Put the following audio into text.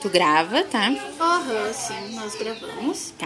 Tu grava, tá? Aham, sim, nós gravamos. Tá.